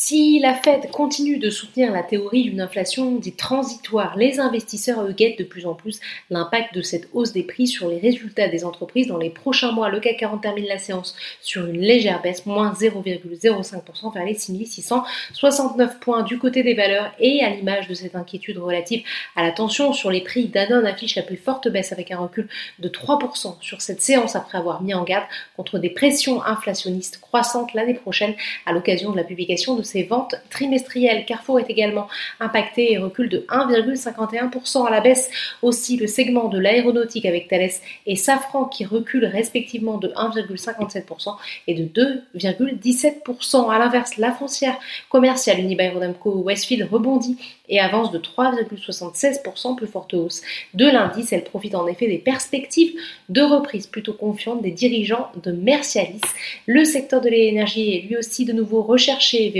Si la Fed continue de soutenir la théorie d'une inflation dite transitoire, les investisseurs eux guettent de plus en plus l'impact de cette hausse des prix sur les résultats des entreprises dans les prochains mois. Le CAC 40 termine la séance sur une légère baisse, moins 0,05% vers les 6669 points du côté des valeurs et à l'image de cette inquiétude relative à la tension sur les prix, Danone affiche la plus forte baisse avec un recul de 3% sur cette séance après avoir mis en garde contre des pressions inflationnistes croissantes l'année prochaine à l'occasion de la publication de ses ventes trimestrielles. Carrefour est également impacté et recule de 1,51% à la baisse. Aussi le segment de l'aéronautique avec Thales et Safran qui reculent respectivement de 1,57% et de 2,17%. À l'inverse, la foncière commerciale Unibail-Rodamco Westfield rebondit et avance de 3,76%, plus forte hausse de l'indice. Elle profite en effet des perspectives de reprise plutôt confiantes des dirigeants de Mercialis. Le secteur de l'énergie est lui aussi de nouveau recherché.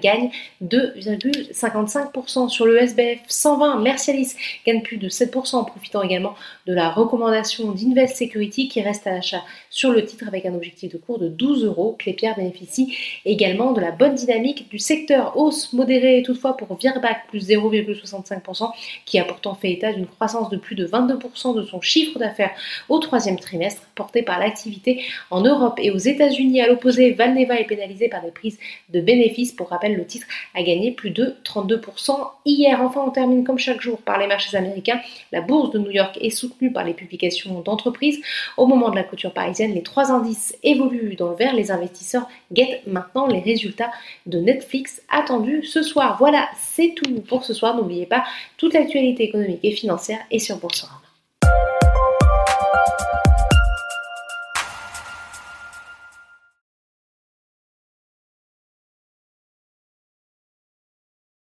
Gagne 2,55% sur le SBF 120. Mercialis gagne plus de 7% en profitant également de la recommandation d'Invest Security qui reste à l'achat sur le titre avec un objectif de cours de 12 euros. Clépierre bénéficie également de la bonne dynamique du secteur. Hausse modérée toutefois pour Virbac plus 0,65% qui a pourtant fait état d'une croissance de plus de 22% de son chiffre d'affaires au troisième trimestre porté par l'activité en Europe et aux États-Unis. À l'opposé, Valneva est pénalisé par des prises de bénéfices. Pour rappel, le titre a gagné plus de 32% hier. Enfin, on termine comme chaque jour par les marchés américains. La bourse de New York est soutenue par les publications d'entreprises. Au moment de la clôture parisienne, les trois indices évoluent dans le vert. Les investisseurs guettent maintenant les résultats de Netflix attendus ce soir. Voilà, c'est tout pour ce soir. N'oubliez pas, toute l'actualité économique et financière est sur Boursorama.